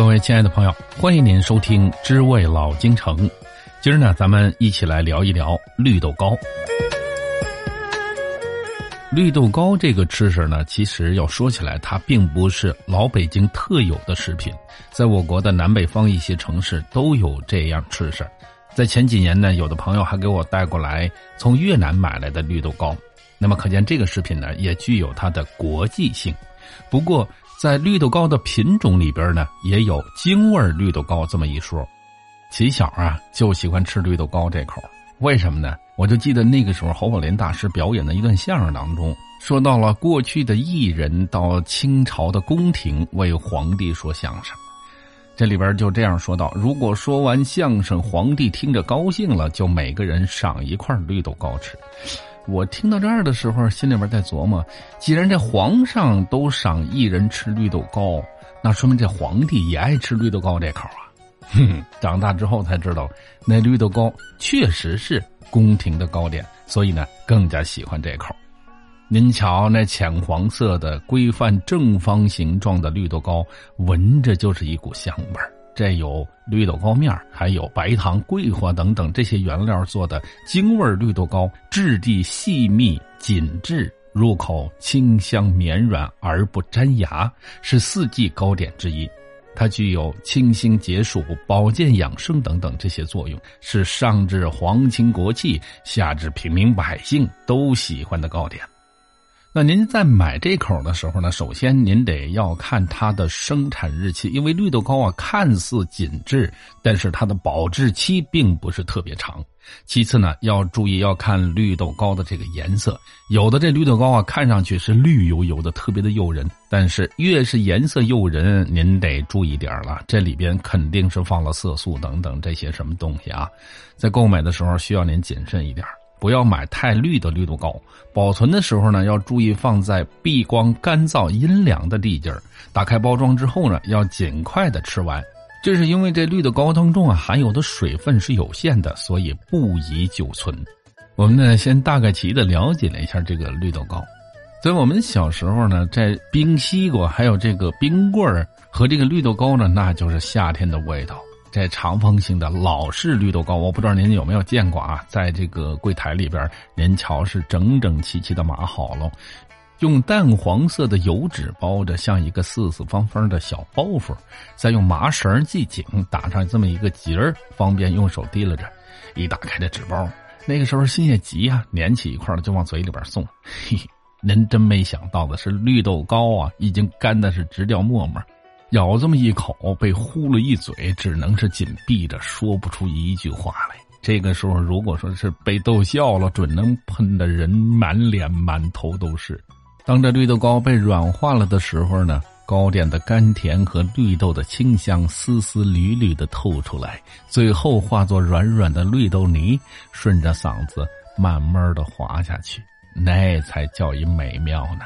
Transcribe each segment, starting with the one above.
各位亲爱的朋友，欢迎您收听《知味老京城》。今儿呢，咱们一起来聊一聊绿豆糕。绿豆糕这个吃食呢，其实要说起来，它并不是老北京特有的食品，在我国的南北方一些城市都有这样吃食。在前几年呢，有的朋友还给我带过来从越南买来的绿豆糕，那么可见这个食品呢，也具有它的国际性。不过，在绿豆糕的品种里边呢，也有京味绿豆糕这么一说。起小啊，就喜欢吃绿豆糕这口，为什么呢？我就记得那个时候侯宝林大师表演的一段相声当中，说到了过去的艺人到清朝的宫廷为皇帝说相声，这里边就这样说到：如果说完相声，皇帝听着高兴了，就每个人赏一块绿豆糕吃。我听到这儿的时候，心里边在琢磨：既然这皇上都赏艺人吃绿豆糕，那说明这皇帝也爱吃绿豆糕这口啊。哼，长大之后才知道，那绿豆糕确实是宫廷的糕点，所以呢，更加喜欢这口。您瞧，那浅黄色的、规范正方形状的绿豆糕，闻着就是一股香味儿。这有绿豆糕面还有白糖、桂花等等这些原料做的京味绿豆糕，质地细密紧致，入口清香绵软而不粘牙，是四季糕点之一。它具有清新解暑、保健养生等等这些作用，是上至皇亲国戚，下至平民百姓都喜欢的糕点。那您在买这口的时候呢，首先您得要看它的生产日期，因为绿豆糕啊看似紧致，但是它的保质期并不是特别长。其次呢，要注意要看绿豆糕的这个颜色，有的这绿豆糕啊看上去是绿油油的，特别的诱人，但是越是颜色诱人，您得注意点了，这里边肯定是放了色素等等这些什么东西啊，在购买的时候需要您谨慎一点。不要买太绿的绿豆糕，保存的时候呢，要注意放在避光、干燥、阴凉的地界儿。打开包装之后呢，要尽快的吃完。这是因为这绿豆糕当中啊含有的水分是有限的，所以不宜久存。我们呢，先大概齐的了解了一下这个绿豆糕。在我们小时候呢，在冰西瓜、还有这个冰棍儿和这个绿豆糕呢，那就是夏天的味道。这长方形的老式绿豆糕，我不知道您有没有见过啊？在这个柜台里边，您瞧是整整齐齐的码好了，用淡黄色的油纸包着，像一个四四方方的小包袱，再用麻绳系紧，打上这么一个结儿，方便用手提拉着。一打开这纸包，那个时候心也急啊，粘起一块了就往嘴里边送。嘿，您真没想到的是，绿豆糕啊，已经干的是直掉沫沫。咬这么一口，被呼了一嘴，只能是紧闭着，说不出一句话来。这个时候，如果说是被逗笑了，准能喷的人满脸满头都是。当这绿豆糕被软化了的时候呢，糕点的甘甜和绿豆的清香丝丝缕缕的透出来，最后化作软软的绿豆泥，顺着嗓子慢慢的滑下去，那才叫一美妙呢。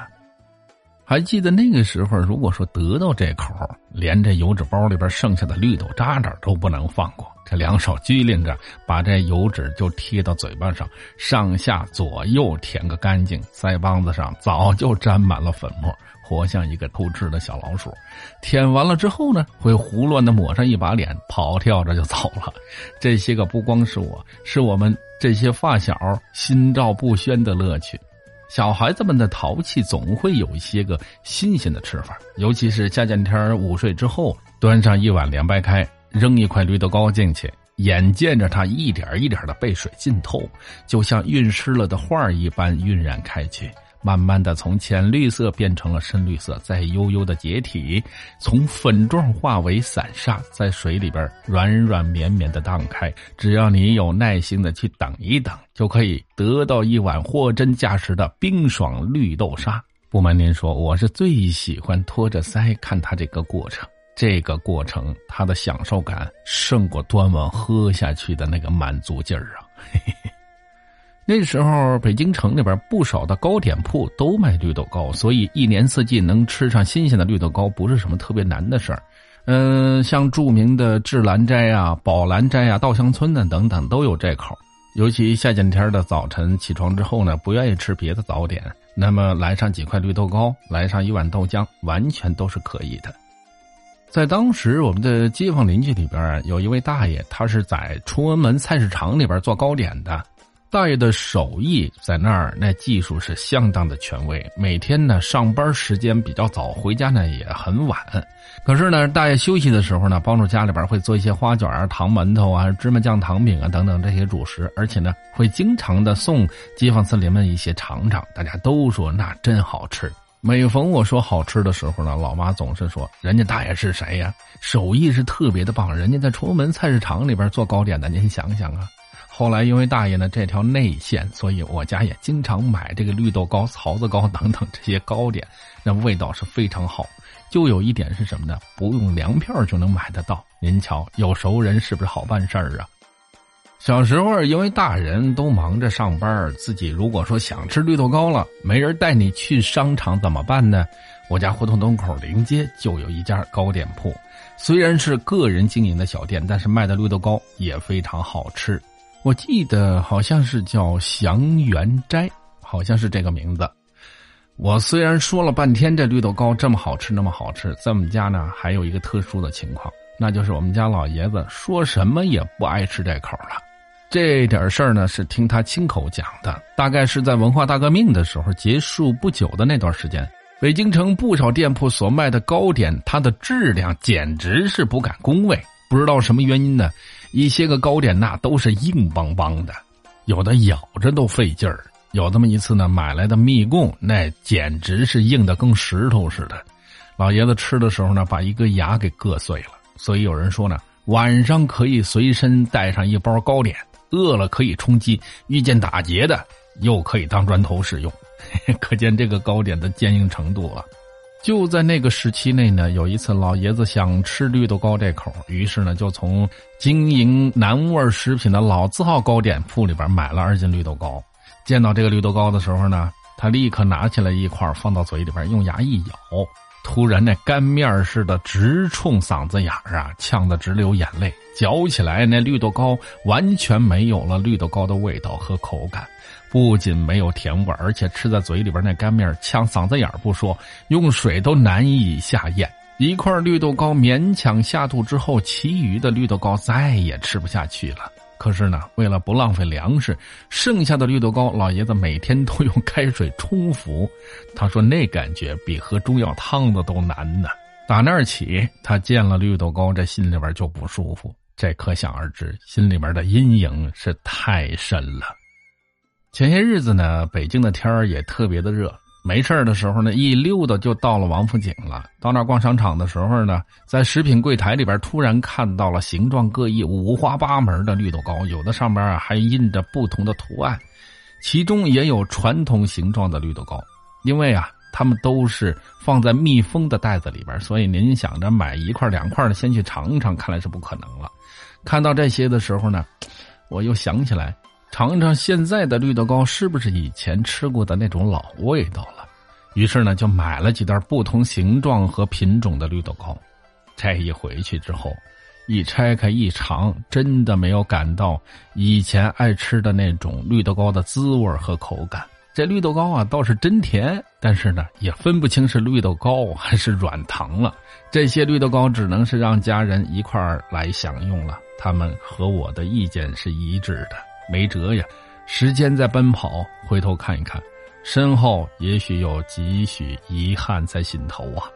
还记得那个时候，如果说得到这口，连这油纸包里边剩下的绿豆渣渣都不能放过，这两手拘灵着，把这油纸就贴到嘴巴上，上下左右舔个干净，腮帮子上早就沾满了粉末，活像一个偷吃的小老鼠。舔完了之后呢，会胡乱的抹上一把脸，跑跳着就走了。这些个不光是我，是我们这些发小心照不宣的乐趣。小孩子们的淘气总会有一些个新鲜的吃法，尤其是夏天午睡之后，端上一碗凉白开，扔一块绿豆糕进去，眼见着它一点一点的被水浸透，就像晕湿了的画一般晕染开去。慢慢的从浅绿色变成了深绿色，再悠悠的解体，从粉状化为散沙，在水里边软软绵绵的荡开。只要你有耐心的去等一等，就可以得到一碗货真价实的冰爽绿豆沙。不瞒您说，我是最喜欢托着腮看它这个过程，这个过程它的享受感胜过端碗喝下去的那个满足劲儿啊！嘿嘿嘿。那时候，北京城里边不少的糕点铺都卖绿豆糕，所以一年四季能吃上新鲜的绿豆糕不是什么特别难的事儿。嗯，像著名的智兰斋啊、宝兰斋啊、稻香村呢等等都有这口。尤其夏天天的早晨起床之后呢，不愿意吃别的早点，那么来上几块绿豆糕，来上一碗豆浆，完全都是可以的。在当时，我们的街坊邻居里边有一位大爷，他是在崇文门菜市场里边做糕点的。大爷的手艺在那儿，那技术是相当的权威。每天呢，上班时间比较早，回家呢也很晚。可是呢，大爷休息的时候呢，帮助家里边会做一些花卷啊、糖馒头啊、芝麻酱糖饼啊等等这些主食，而且呢，会经常的送街坊四邻们一些尝尝。大家都说那真好吃。每逢我说好吃的时候呢，老妈总是说：“人家大爷是谁呀？手艺是特别的棒，人家在崇文门菜市场里边做糕点的，您想想啊。”后来因为大爷呢这条内线，所以我家也经常买这个绿豆糕、槽子糕等等这些糕点，那味道是非常好。就有一点是什么呢？不用粮票就能买得到。您瞧，有熟人是不是好办事儿啊？小时候，因为大人都忙着上班，自己如果说想吃绿豆糕了，没人带你去商场怎么办呢？我家胡同东口临街就有一家糕点铺，虽然是个人经营的小店，但是卖的绿豆糕也非常好吃。我记得好像是叫祥源斋，好像是这个名字。我虽然说了半天这绿豆糕这么好吃，那么好吃，在我们家呢还有一个特殊的情况，那就是我们家老爷子说什么也不爱吃这口了。这点事儿呢，是听他亲口讲的。大概是在文化大革命的时候结束不久的那段时间，北京城不少店铺所卖的糕点，它的质量简直是不敢恭维。不知道什么原因呢，一些个糕点那都是硬邦邦的，有的咬着都费劲儿。有这么一次呢，买来的蜜供那简直是硬的跟石头似的，老爷子吃的时候呢，把一个牙给硌碎了。所以有人说呢，晚上可以随身带上一包糕点。饿了可以充饥，遇见打劫的又可以当砖头使用，可见这个糕点的坚硬程度啊！就在那个时期内呢，有一次老爷子想吃绿豆糕这口，于是呢就从经营南味食品的老字号糕点铺里边买了二斤绿豆糕。见到这个绿豆糕的时候呢，他立刻拿起来一块放到嘴里边，用牙一咬。突然，那干面似的直冲嗓子眼儿啊，呛得直流眼泪。嚼起来，那绿豆糕完全没有了绿豆糕的味道和口感，不仅没有甜味而且吃在嘴里边那干面呛嗓子眼儿不说，用水都难以下咽。一块绿豆糕勉强下肚之后，其余的绿豆糕再也吃不下去了。可是呢，为了不浪费粮食，剩下的绿豆糕，老爷子每天都用开水冲服。他说那感觉比喝中药汤子都难呢。打那儿起，他见了绿豆糕，这心里边就不舒服。这可想而知，心里边的阴影是太深了。前些日子呢，北京的天儿也特别的热。没事的时候呢，一溜达就到了王府井了。到那逛商场的时候呢，在食品柜台里边突然看到了形状各异、五花八门的绿豆糕，有的上边还印着不同的图案，其中也有传统形状的绿豆糕。因为啊，他们都是放在密封的袋子里边，所以您想着买一块两块的先去尝尝，看来是不可能了。看到这些的时候呢，我又想起来。尝尝现在的绿豆糕是不是以前吃过的那种老味道了？于是呢，就买了几袋不同形状和品种的绿豆糕。这一回去之后，一拆开一尝，真的没有感到以前爱吃的那种绿豆糕的滋味和口感。这绿豆糕啊，倒是真甜，但是呢，也分不清是绿豆糕还是软糖了。这些绿豆糕只能是让家人一块儿来享用了。他们和我的意见是一致的。没辙呀，时间在奔跑，回头看一看，身后也许有几许遗憾在心头啊。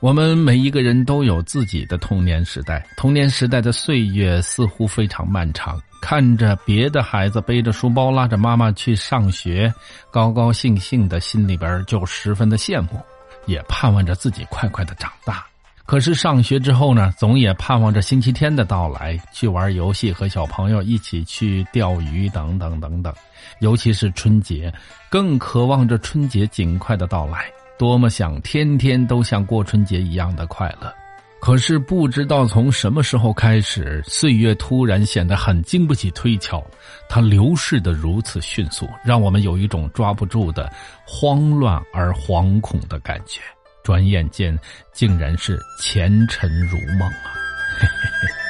我们每一个人都有自己的童年时代，童年时代的岁月似乎非常漫长。看着别的孩子背着书包拉着妈妈去上学，高高兴兴的，心里边就十分的羡慕，也盼望着自己快快的长大。可是上学之后呢，总也盼望着星期天的到来，去玩游戏，和小朋友一起去钓鱼，等等等等。尤其是春节，更渴望着春节尽快的到来，多么想天天都像过春节一样的快乐。可是不知道从什么时候开始，岁月突然显得很经不起推敲，它流逝的如此迅速，让我们有一种抓不住的慌乱而惶恐的感觉。转眼间，竟然是前尘如梦啊！嘿嘿嘿。